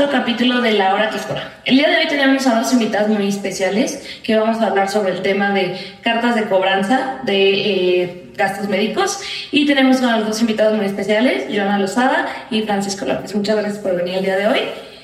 otro capítulo de La Hora que Cura. El día de hoy tenemos a dos invitados muy especiales que vamos a hablar sobre el tema de cartas de cobranza de eh, gastos médicos. Y tenemos a los dos invitados muy especiales, Joana Lozada y Francisco López. Muchas gracias por venir el día de hoy.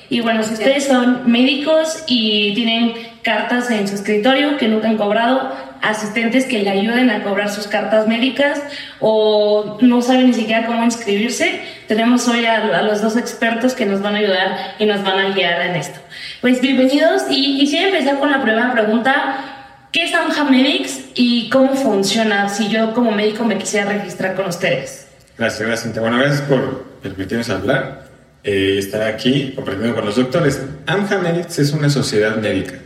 Y bueno, si ustedes son médicos y tienen cartas en su escritorio que nunca han cobrado, asistentes que le ayuden a cobrar sus cartas médicas o no saben ni siquiera cómo inscribirse, tenemos hoy a, los dos expertos que nos van a ayudar y nos van a guiar en esto. Pues bienvenidos y quisiera empezar con la primera pregunta. ¿Qué es AMJA Medics y cómo funciona si yo como médico me quisiera registrar con ustedes? Gracias, gracias. Bueno, gracias por permitirnos hablar, eh, estar aquí compartiendo con los doctores. AMJA Medics es una sociedad médica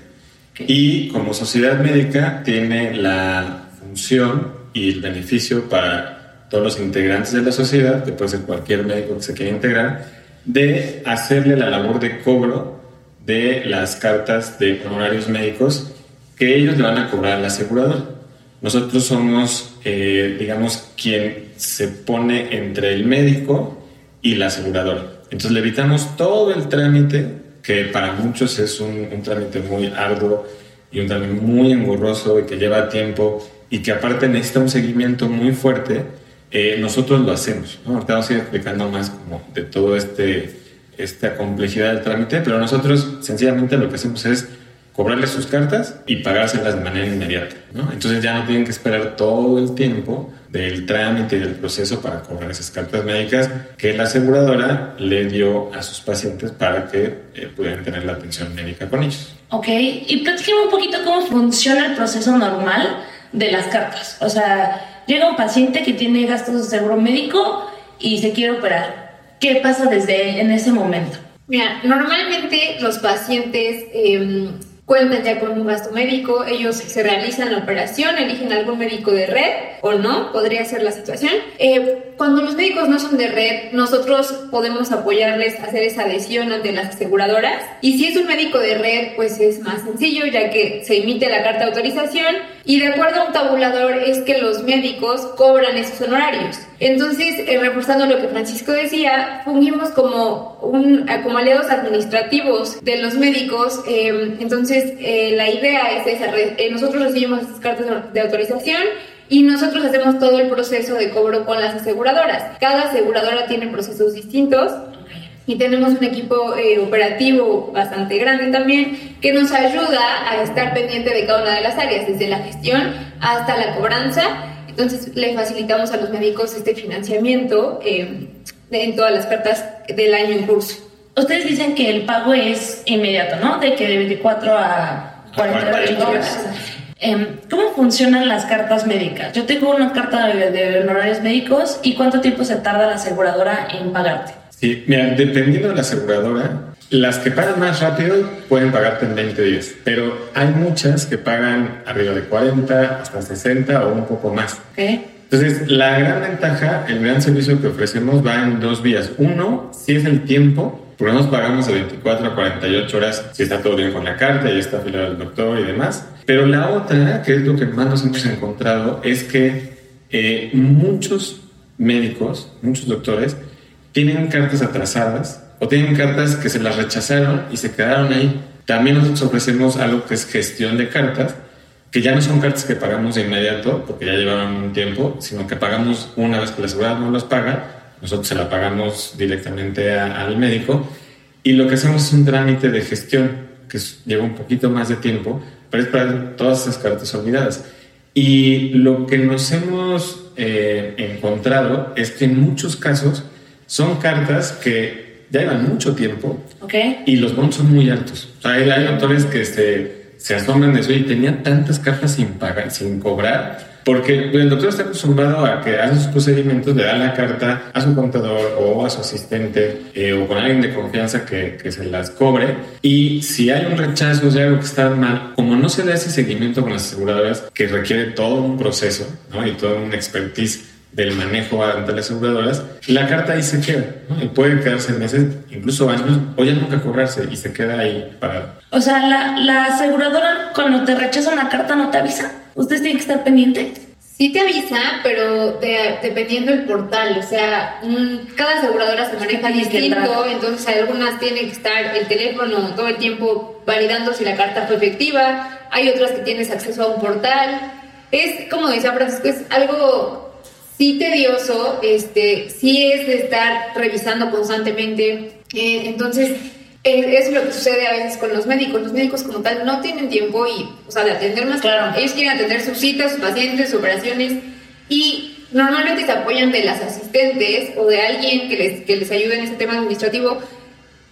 y como sociedad médica tiene la función y el beneficio para todos los integrantes de la sociedad, que puede ser cualquier médico que se quiera integrar, de hacerle la labor de cobro de las cartas de honorarios médicos que ellos le van a cobrar al asegurador. Nosotros somos, eh, digamos, quien se pone entre el médico y la aseguradora. Entonces le evitamos todo el trámite que para muchos es un, trámite muy arduo y un trámite muy engorroso y que lleva tiempo y que aparte necesita un seguimiento muy fuerte, eh, nosotros lo hacemos. ¿no? Ahorita vamos a ir explicando más como de todo este esta complejidad del trámite, pero nosotros sencillamente lo que hacemos es cobrarles sus cartas y pagárselas de manera inmediata. ¿no? Entonces ya no tienen que esperar todo el tiempo del trámite y del proceso para cobrar esas cartas médicas que la aseguradora le dio a sus pacientes para que eh, pudieran tener la atención médica con ellos. Ok, y platíqueme un poquito cómo funciona el proceso normal de las cartas. O sea, llega un paciente que tiene gastos de seguro médico y se quiere operar. ¿Qué pasa desde en ese momento? Mira, normalmente los pacientes eh, cuentan ya con un gasto médico, ellos se realizan la operación, eligen algún médico de red o no, podría ser la situación. Eh, cuando los médicos no son de red, nosotros podemos apoyarles a hacer esa adhesión ante las aseguradoras y si es un médico de red, pues es más sencillo ya que se emite la carta de autorización y de acuerdo a un tabulador es que los médicos cobran esos honorarios. Entonces, eh, reforzando lo que Francisco decía, fungimos como, un, como aliados administrativos de los médicos, eh, entonces eh, la idea es esa, eh, nosotros recibimos estas cartas de autorización y nosotros hacemos todo el proceso de cobro con las aseguradoras. Cada aseguradora tiene procesos distintos y tenemos un equipo eh, operativo bastante grande también que nos ayuda a estar pendiente de cada una de las áreas, desde la gestión hasta la cobranza. Entonces le facilitamos a los médicos este financiamiento en todas las cartas del año en curso. Ustedes dicen que el pago es inmediato, ¿no? De que de 24 a 40 horas. Em, ¿Cómo funcionan las cartas médicas? Yo tengo una carta de, honorarios médicos y ¿cuánto tiempo se tarda la aseguradora en pagarte? Sí, mira, dependiendo de la aseguradora, las que pagan más rápido pueden pagarte en 20 días, pero hay muchas que pagan arriba de 40, hasta 60 o un poco más. Entonces, la gran ventaja, el gran servicio que ofrecemos va en dos vías. Uno, si es el tiempo, porque nos pagamos de 24 a 48 horas si está todo bien con la carta y está afiliado el doctor y demás. Pero la otra, que es lo que más nos hemos encontrado, es que eh, muchos médicos, muchos doctores, tienen cartas atrasadas o tienen cartas que se las rechazaron y se quedaron ahí. También nosotros ofrecemos algo que es gestión de cartas, que ya no son cartas que pagamos de inmediato porque ya llevaron un tiempo, sino que pagamos una vez que la seguridad no las paga nosotros se la pagamos directamente al médico y lo que hacemos es un trámite de gestión que lleva un poquito más de tiempo, pero es para todas esas cartas olvidadas. Y lo que nos hemos eh, encontrado es que en muchos casos son cartas que ya llevan mucho tiempo y los bonos son muy altos. O sea, hay, autores que se, se asombran de eso y tenían tantas cartas sin pagar, sin cobrar, porque el doctor está acostumbrado a que hace sus procedimientos, le da la carta a su contador o a su asistente eh, o con alguien de confianza que, que, se las cobre. Y si hay un rechazo, o sea, algo que está mal, como no se da ese seguimiento con las aseguradoras, que requiere todo un proceso ¿no? y toda una expertise del manejo ante las aseguradoras, la carta ahí se queda. ¿no? Y puede quedarse meses, incluso años, o ya nunca cobrarse y se queda ahí parado. O sea, la, la aseguradora cuando te rechaza una carta no te avisa. ¿Ustedes tienen que estar pendientes? Sí te avisa, pero dependiendo del portal, o sea, cada aseguradora se maneja distinto, entonces algunas tienen que estar el teléfono todo el tiempo validando si la carta fue efectiva, hay otras que tienes acceso a un portal. Es, como decía Francisco, es algo sí tedioso, este, sí es de estar revisando constantemente, eh, entonces es lo que sucede a veces con los médicos. Los médicos como tal no tienen tiempo y, o sea, de atender más. Claro. Ellos quieren atender sus citas, sus pacientes, sus operaciones y normalmente se apoyan de las asistentes o de alguien que les, que les ayude en ese tema administrativo,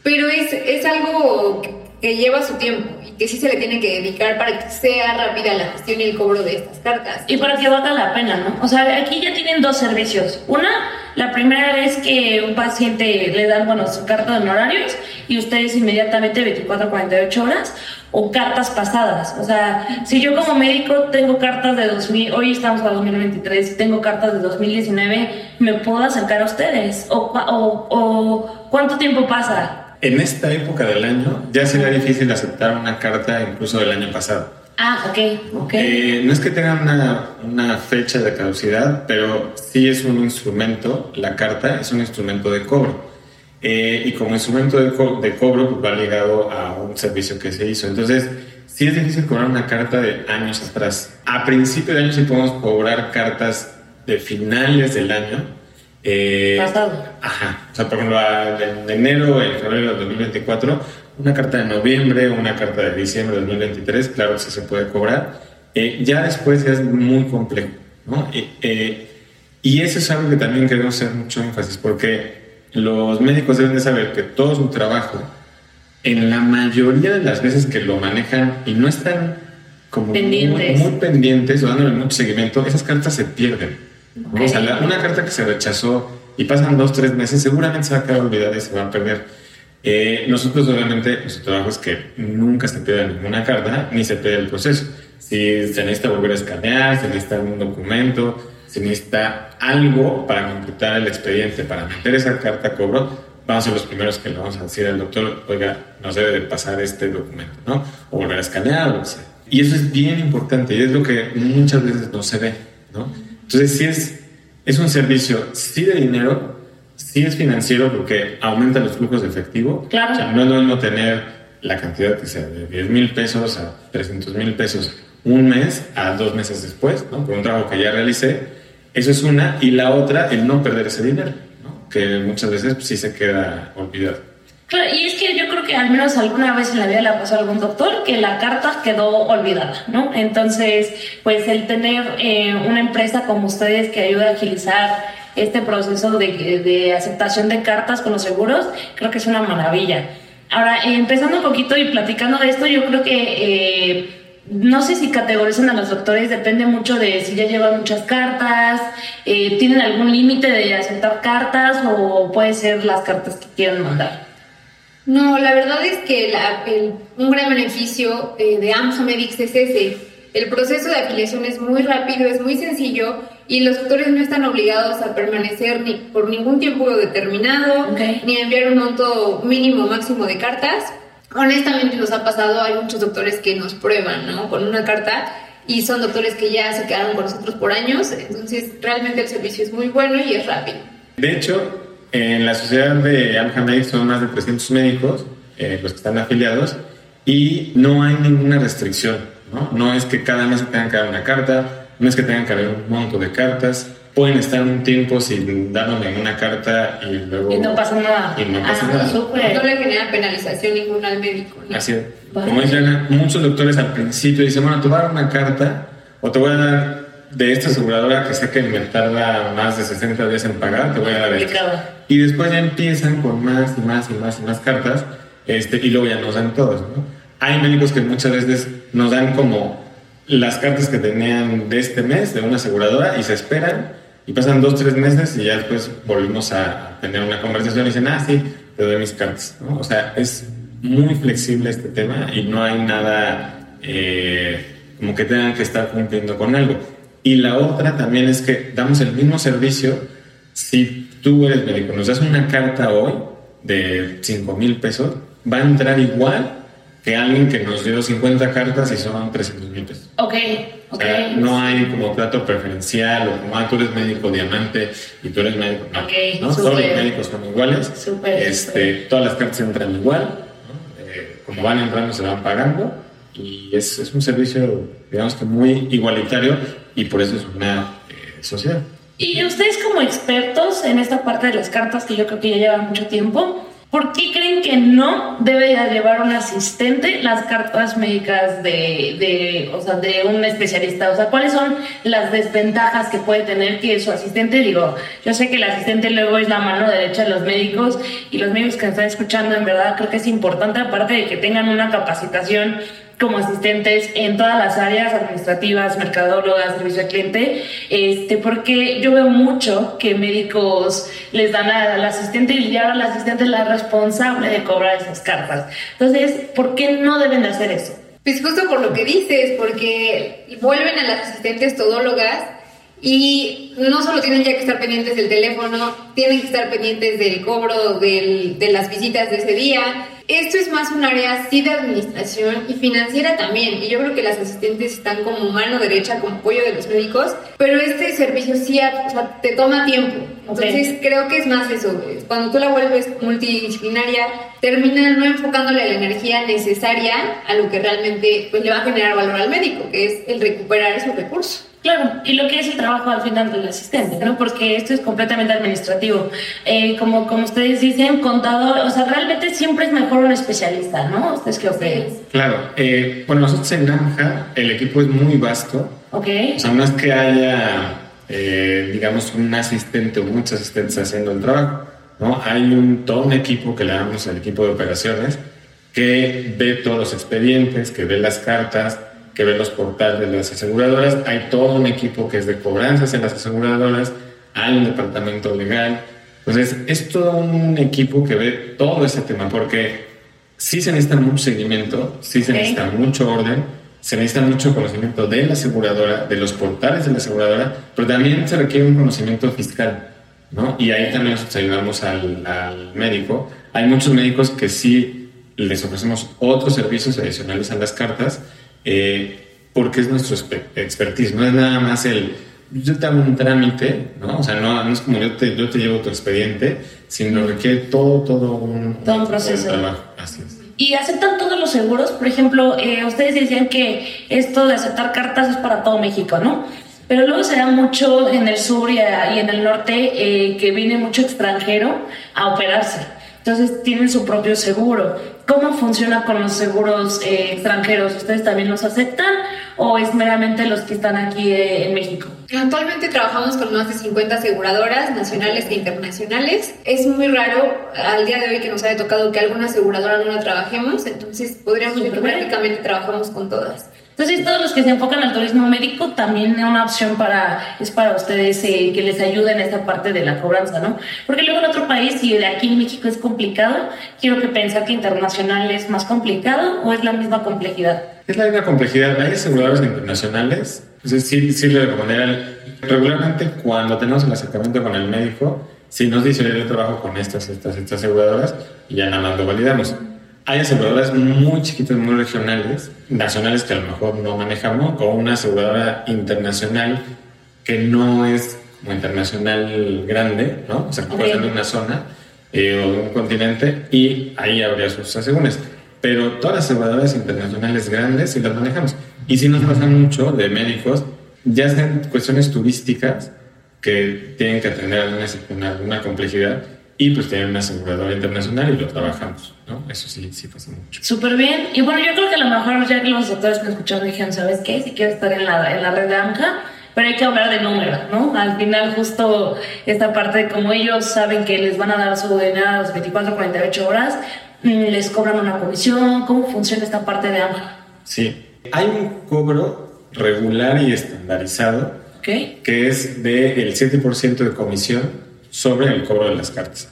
pero es, es algo que lleva su tiempo y que sí se le tiene que dedicar para que sea rápida la gestión y el cobro de estas cartas. Y para que valga la pena, ¿no? O sea, aquí ya tienen dos servicios. Una, la primera es que un paciente le dan, bueno, su carta de honorarios y ustedes inmediatamente 24 48 horas o cartas pasadas. O sea, si yo como médico tengo cartas de 2000, hoy estamos a 2023, tengo cartas de 2019, ¿me puedo acercar a ustedes? ¿O, cuánto tiempo pasa? En esta época del año ya sería difícil aceptar una carta incluso del año pasado. Ah, ok, ok. Eh, no es que tengan una, una, fecha de caducidad, pero sí es un instrumento, la carta es un instrumento de cobro. Eh, y como instrumento de, de cobro pues, va ligado a un servicio que se hizo. Entonces, sí es difícil cobrar una carta de años atrás. A principio de año sí podemos cobrar cartas de finales del año, eh, Pasado. Ajá. O sea, por ejemplo, en enero, en febrero de 2024, una carta de noviembre, una carta de diciembre de 2023, claro que se puede cobrar. Eh, ya después es muy complejo, ¿no? Eh, y eso es algo que también queremos hacer mucho énfasis, porque los médicos deben de saber que todo su trabajo, en la mayoría de las veces que lo manejan y no están como pendientes. Muy, muy pendientes o dándole mucho seguimiento, esas cartas se pierden. O sea, una carta que se rechazó y pasan dos, tres meses, seguramente se va a quedar olvidada y se va a perder. Eh, nosotros, obviamente, nuestro trabajo es que nunca se pierda ninguna carta ni se pierda el proceso. Si se necesita volver a escanear, se necesita algún documento, se necesita algo para completar el expediente, para meter esa carta a cobro, vamos a ser los primeros que le vamos a decir al doctor, oiga, nos debe de pasar este documento, ¿no? O volver a escanear, o sea. Y eso es bien importante y es lo que muchas veces no se ve, ¿no? Entonces, sí es, es un servicio, sí de dinero, sí es financiero porque aumenta los flujos de efectivo. Claro. O sea, no es lo mismo tener la cantidad que sea de 10 mil pesos a 300 mil pesos un mes a dos meses después, ¿no? Por un trabajo que ya realicé. Eso es una. Y la otra, el no perder ese dinero, ¿no? Que muchas veces pues, sí se queda olvidado. Claro, y es que yo creo que al menos alguna vez en la vida le pasó a algún doctor que la carta quedó olvidada, ¿no? Entonces, pues el tener eh, una empresa como ustedes que ayuda a agilizar este proceso de, aceptación de cartas con los seguros, creo que es una maravilla. Ahora, eh, empezando un poquito y platicando de esto, yo creo que... Eh, no sé si categorizan a los doctores, depende mucho de si ya llevan muchas cartas, tienen algún límite de aceptar cartas o puede ser las cartas que quieran mandar. No, la verdad es que un gran beneficio eh, de Amsomedix es ese. El proceso de afiliación es muy rápido, es muy sencillo y los doctores no están obligados a permanecer ni por ningún tiempo determinado, ni a enviar un monto mínimo o máximo de cartas. Honestamente nos ha pasado, hay muchos doctores que nos prueban ¿no? con una carta y son doctores que ya se quedaron con nosotros por años, entonces realmente el servicio es muy bueno y es rápido. De hecho, en la sociedad de Aljamed son más de 300 médicos eh, los que están afiliados y no hay ninguna restricción. ¿no? no es que cada mes tengan que dar una carta, no es que tengan que haber un monto de cartas. Pueden estar un tiempo sin dándome una carta y luego. Y no pasa nada. Y no pasa ah, nada. No le genera penalización ninguna al médico. Así es. Como dicen muchos doctores al principio dicen: Bueno, te voy a dar una carta o te voy a dar de esta aseguradora que sé que me tarda más de 60 días en pagar, te voy a dar esto. Y después ya empiezan con más y más y más y más cartas, este, y luego ya nos dan todos, ¿no? Hay médicos que muchas veces nos dan como las cartas que tenían de este mes de una aseguradora y se esperan y pasan dos, tres meses y ya después volvemos a tener una conversación y dicen, ah, sí, te doy mis cartas, ¿no? O sea, es muy flexible este tema y no hay nada eh, como que tengan que estar cumpliendo con algo. Y la otra también es que damos el mismo servicio si tú eres médico, nos das una carta hoy de 5 mil pesos, va a entrar igual que alguien que nos dio 50 cartas y son 300 mil pesos. Ok, O ok. sea, no hay como trato preferencial o como, ah, tú eres médico diamante y tú eres médico. No, Ok, ¿no? Todos los médicos son iguales. Súper, este, súper. Todas las cartas entran igual. ¿no? Eh, como van entrando, se van pagando. Y es, es un servicio, digamos que muy igualitario y por eso es una eh, sociedad. Y ustedes como expertos en esta parte de las cartas, que yo creo que ya llevan mucho tiempo, ¿por qué creen que no debe de llevar un asistente las cartas médicas de, de, o sea, de un especialista? O sea, ¿cuáles son las desventajas que puede tener que su asistente, digo, yo sé que el asistente luego es la mano derecha de los médicos y los médicos que me están escuchando, en verdad creo que es importante, aparte de que tengan una capacitación como asistentes en todas las áreas administrativas, mercadólogas, servicio al cliente, este, porque yo veo mucho que médicos les dan al asistente y ya el asistente es la responsable de cobrar esas cartas. Entonces, ¿por qué no deben de hacer eso? Pues justo por lo que dices, porque vuelven a las asistentes todólogas y no solo tienen ya que estar pendientes del teléfono, tienen que estar pendientes del cobro del- de las visitas de ese día. Esto es más un área sí de administración y financiera también. Y yo creo que las asistentes están como mano derecha, como apoyo de los médicos, pero este servicio sí o sea, te toma tiempo. Entonces creo que es más eso. Cuando tú la vuelves multidisciplinaria, termina no enfocándole la energía necesaria a lo que realmente pues, le va a generar valor al médico, que es el recuperar esos recursos. Claro, y lo que es el trabajo al final del asistente, ¿no? Porque esto es completamente administrativo. Eh, como, como ustedes dicen, contador, o sea, realmente siempre es mejor un especialista, ¿no? ¿Ustedes qué opinan? Claro, eh, bueno, nosotros en Nanja el equipo es muy vasto. ¿Ok? O sea, no es que haya, eh, digamos, un asistente o muchos asistentes haciendo el trabajo, ¿no? Hay un, todo un equipo que le damos el equipo de operaciones que ve todos los expedientes, que ve las cartas, que ve los portales de las aseguradoras. Hay todo un equipo que es de cobranzas en las aseguradoras, hay un departamento legal. Entonces, es todo un equipo que ve todo ese tema, porque sí se necesita mucho seguimiento, sí se Ok. necesita mucho orden, se necesita mucho conocimiento de la aseguradora, de los portales de la aseguradora, pero también se requiere un conocimiento fiscal, ¿no? Y ahí también nosotros ayudamos al, al médico. Hay muchos médicos que sí les ofrecemos otros servicios adicionales a las cartas, eh, porque es nuestro expe- expertise, no es nada más el yo te hago un trámite, ¿no? O sea, no, no es como yo te, yo te llevo tu expediente, sino requiere todo, todo un, Todo un proceso. trabajo. Así es. ¿Y aceptan todos los seguros? Por ejemplo, eh, ustedes decían que esto de aceptar cartas es para todo México, ¿no? Pero luego se da mucho en el sur y, a- y en el norte eh, que viene mucho extranjero a operarse. Entonces tienen su propio seguro. ¿Cómo funciona con los seguros eh, extranjeros? ¿Ustedes también los aceptan o es meramente los que están aquí eh, en México? Actualmente trabajamos con más de 50 aseguradoras nacionales e internacionales. Es muy raro al día de hoy que nos haya tocado que alguna aseguradora no la trabajemos, entonces podríamos decir que prácticamente trabajamos con todas. Entonces, todos los que se enfocan al turismo médico también una opción para, es para ustedes eh, que les ayude en esta parte de la cobranza, ¿no? Porque luego en otro país, si de aquí en México es complicado, quiero que pensar que internacional es más complicado o es la misma complejidad. Es la misma complejidad. Hay aseguradoras internacionales. Entonces, sí, sí le recomendaría. Regularmente, cuando tenemos el acercamiento con el médico, si nos dice, "Oye, yo trabajo con estas, estas, estas aseguradoras, ya nada más lo validamos. Hay aseguradoras muy chiquitas, muy regionales, nacionales que a lo mejor no manejamos, o una aseguradora internacional que no es como internacional grande, ¿no? O sea, que puede ser de una zona eh, o de un continente, y ahí habría sus asegúnes. Pero todas las aseguradoras internacionales grandes sí las manejamos. Y sí nos pasa mucho de médicos, ya sean cuestiones turísticas que tienen que atender alguna, una, alguna complejidad y pues tienen una aseguradora internacional y lo trabajamos, ¿no? Eso sí, sí pasa mucho. Súper bien. Y bueno, yo creo que a lo mejor ya que los doctores que escucharon dijeron, ¿sabes qué? Si quiero estar en la, en la red de AMJA, pero hay que hablar de números, ¿no? Al final justo esta parte de como ellos saben que les van a dar su DNA a las 24, 48 horas, mm, les cobran una comisión, ¿cómo funciona esta parte de AMJA? Sí. Hay un cobro regular y estandarizado ¿Ok? que es del 7% de comisión sobre el cobro de las cartas.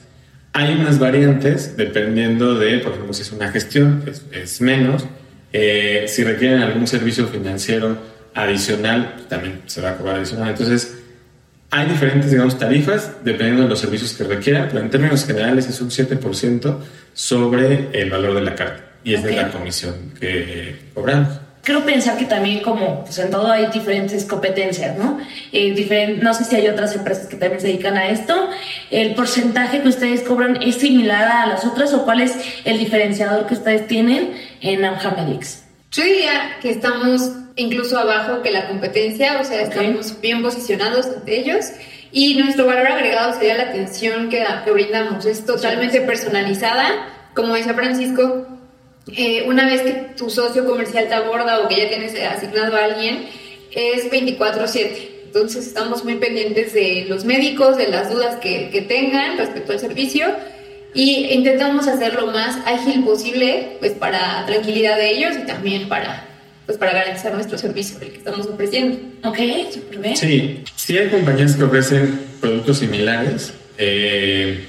Hay unas variantes dependiendo de, por ejemplo, si es una gestión, es, es menos. Eh, si requieren algún servicio financiero adicional, pues, también se va a cobrar adicional. Entonces, hay diferentes, digamos, tarifas dependiendo de los servicios que requieran, pero en términos generales es un 7% sobre el valor de la carta. y es Ok. la comisión que cobramos. Creo pensar que también como pues en todo hay diferentes competencias, ¿no? Eh, no sé si hay otras empresas que también se dedican a esto. ¿El porcentaje que ustedes cobran es similar a las otras o cuál es el diferenciador que ustedes tienen en Amhamedics? Yo diría que estamos incluso abajo que la competencia, o sea, estamos bien posicionados ante ellos. Y nuestro valor agregado sería la atención que, que brindamos. Es totalmente personalizada. Como decía Francisco, eh, una vez que tu socio comercial te aborda o que ya tienes asignado a alguien, es 24/7. Entonces estamos muy pendientes de los médicos, de las dudas que, que tengan respecto al servicio y intentamos hacer lo más ágil posible pues para tranquilidad de ellos y también para pues para garantizar nuestro servicio el que estamos ofreciendo. Ok, súper bien. Sí, sí hay compañías que ofrecen productos similares eh,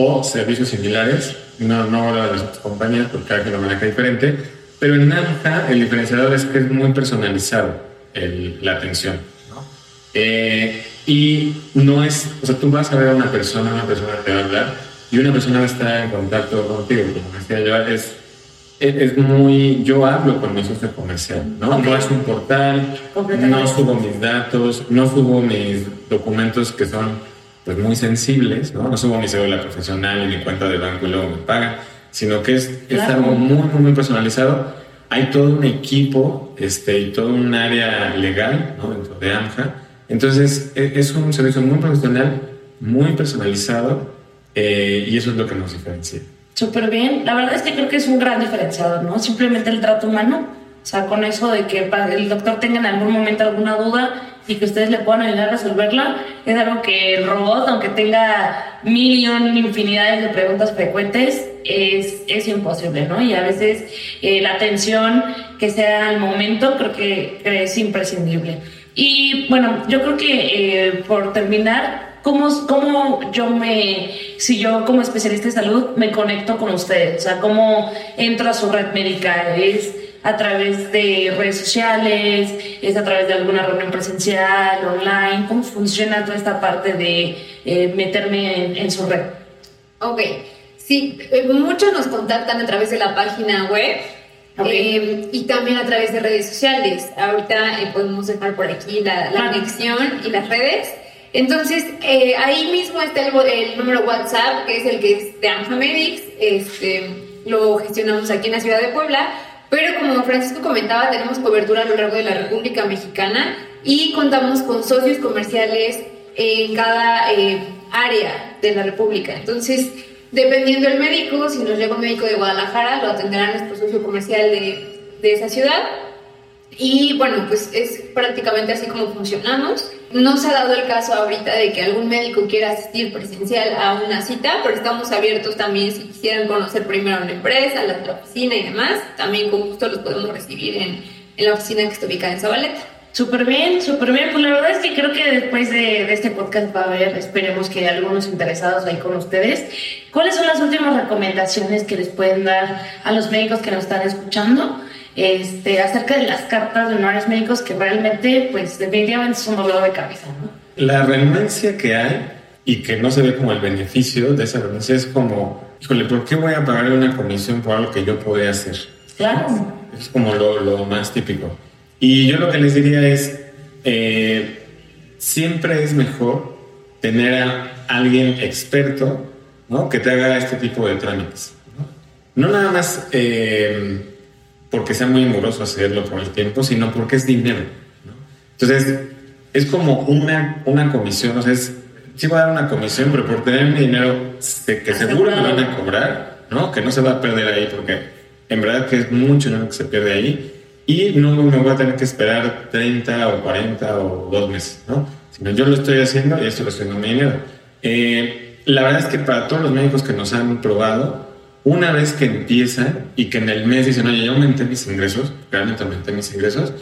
o servicios similares. No, no hablo de las otras compañías porque cada quien lo maneja diferente. Pero en NAMJA el diferenciador es que es muy personalizado el- la atención. ¿no? Eh, y no es, o sea, tú vas a ver a una persona, una persona te va a hablar y una persona va a estar en contacto contigo. Como decía yo, es, es, es muy, yo hablo con mi socio comercial, ¿no? Ok. No es un portal, no subo mis datos, no subo mis documentos que son pues muy sensibles, ¿no? No subo mi cédula profesional y mi cuenta de banco y luego me pagan, sino que es, es Claro. algo muy, muy, muy personalizado. Hay todo un equipo este, y todo un área legal ¿no? dentro de AMJA. Entonces, e- es un servicio muy profesional, muy personalizado eh, y eso es lo que nos diferencia. Súper bien. La verdad es que creo que es un gran diferenciador, ¿no? Simplemente el trato humano. O sea, con eso de que el doctor tenga en algún momento alguna duda y que ustedes le puedan ayudar a resolverla, es algo que el robot, aunque tenga mil y un infinidades de preguntas frecuentes, es, es imposible, ¿no? Y a veces eh, la atención que sea al momento creo que, que es imprescindible. Y bueno, yo creo que eh, por terminar, ¿Cómo, ¿Cómo yo me, si yo como especialista de salud me conecto con ustedes? O sea, ¿cómo entro a su red médica? ¿Es a través de redes sociales? ¿Es a través de alguna reunión presencial, online? ¿Cómo funciona toda esta parte de eh, meterme en, en su red? Ok, sí, eh, muchos nos contactan a través de la página web Ok. eh, y también a través de redes sociales. Ahorita eh, podemos dejar por aquí la, la Claro. conexión y las redes. Entonces, eh, ahí mismo está el, el número WhatsApp, que es el que es de Amfamedics. Este, lo gestionamos aquí en la ciudad de Puebla. Pero como Francisco comentaba, tenemos cobertura a lo largo de la República Mexicana y contamos con socios comerciales en cada eh, área de la República. Entonces, dependiendo del médico, si nos llega un médico de Guadalajara, lo atenderá nuestro socio comercial de, de esa ciudad. Y bueno, pues es prácticamente así como funcionamos. No se ha dado el caso ahorita de que algún médico quiera asistir presencial a una cita, pero estamos abiertos también si quisieran conocer primero la empresa, la, la oficina y demás. También con gusto los podemos recibir en, en la oficina que está ubicada en Zabaleta. Súper bien, súper bien. Pues la verdad es que creo que después de, de este podcast va a haber, esperemos que algunos interesados ahí con ustedes. ¿Cuáles son las últimas recomendaciones que les pueden dar a los médicos que nos están escuchando este, acerca de las cartas de honorarios médicos que realmente, pues definitivamente son un dolor de cabeza, ¿no? La renuncia que hay y que no se ve como el beneficio de esa renuncia es como, híjole, ¿por qué voy a pagar una comisión por algo que yo podía hacer? Claro. Es como lo, lo más típico. Y yo lo que les diría es, eh, siempre es mejor tener a alguien experto ¿no? que te haga este tipo de trámites. No, no nada más eh, porque sea muy moroso hacerlo por el tiempo, sino porque es dinero. ¿no? Entonces, es como una, una comisión, o sea, es, sí voy a dar una comisión, pero por tener mi dinero sé que seguro me van a cobrar, ¿no? Que no se va a perder ahí, porque en verdad que es mucho dinero que se pierde ahí, y no me voy a tener que esperar 30 o 40 o dos meses, ¿no? Sino yo lo estoy haciendo y esto lo estoy haciendo mi dinero. Eh, la verdad es que para todos los médicos que nos han probado, una vez que empiezan y que en el mes dicen, oye, ya aumenté mis ingresos, realmente aumenté mis ingresos,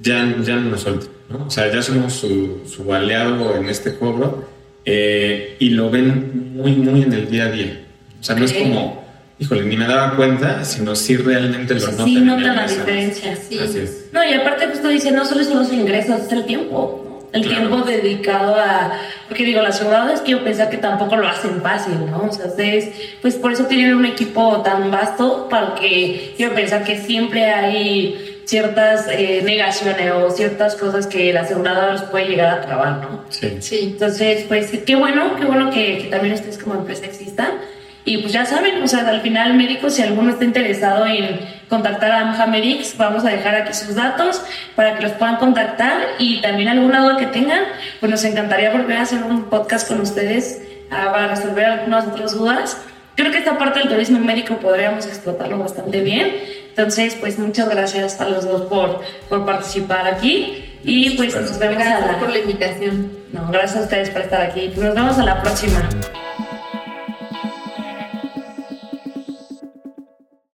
ya, ya no nos sueltan, ¿no? O sea, ya somos su, su aliado en este cobro eh, y lo ven muy, muy en el día a día. O sea, no es como, híjole, ni me daba cuenta, sino sí realmente lo notan. Sí notan la diferencia. Sí. Así es. No, y aparte justo dice, no solo son los ingresos, es el tiempo. El tiempo dedicado a, porque digo, las aseguradoras quiero pensar que tampoco lo hacen fácil, ¿no? O sea, ustedes, pues por eso tienen un equipo tan vasto, para que quiero pensar que siempre hay ciertas eh, negaciones o ciertas cosas que el asegurador los puede llegar a trabar, ¿no? Sí. Sí. Entonces, pues qué bueno, qué bueno que, que también ustedes como empresa existan. Y pues ya saben, o sea, al final médicos, si alguno está interesado en contactar a Amhamedix, vamos a dejar aquí sus datos para que los puedan contactar y también alguna duda que tengan, pues nos encantaría volver a hacer un podcast con ustedes ah, para resolver algunas otras dudas. Creo que esta parte del turismo médico podríamos explotarlo bastante bien. Entonces, pues muchas gracias a los dos por, por participar aquí y pues nos vemos a Gracias la... por la invitación. No, gracias a ustedes por estar aquí. Nos vemos a la próxima.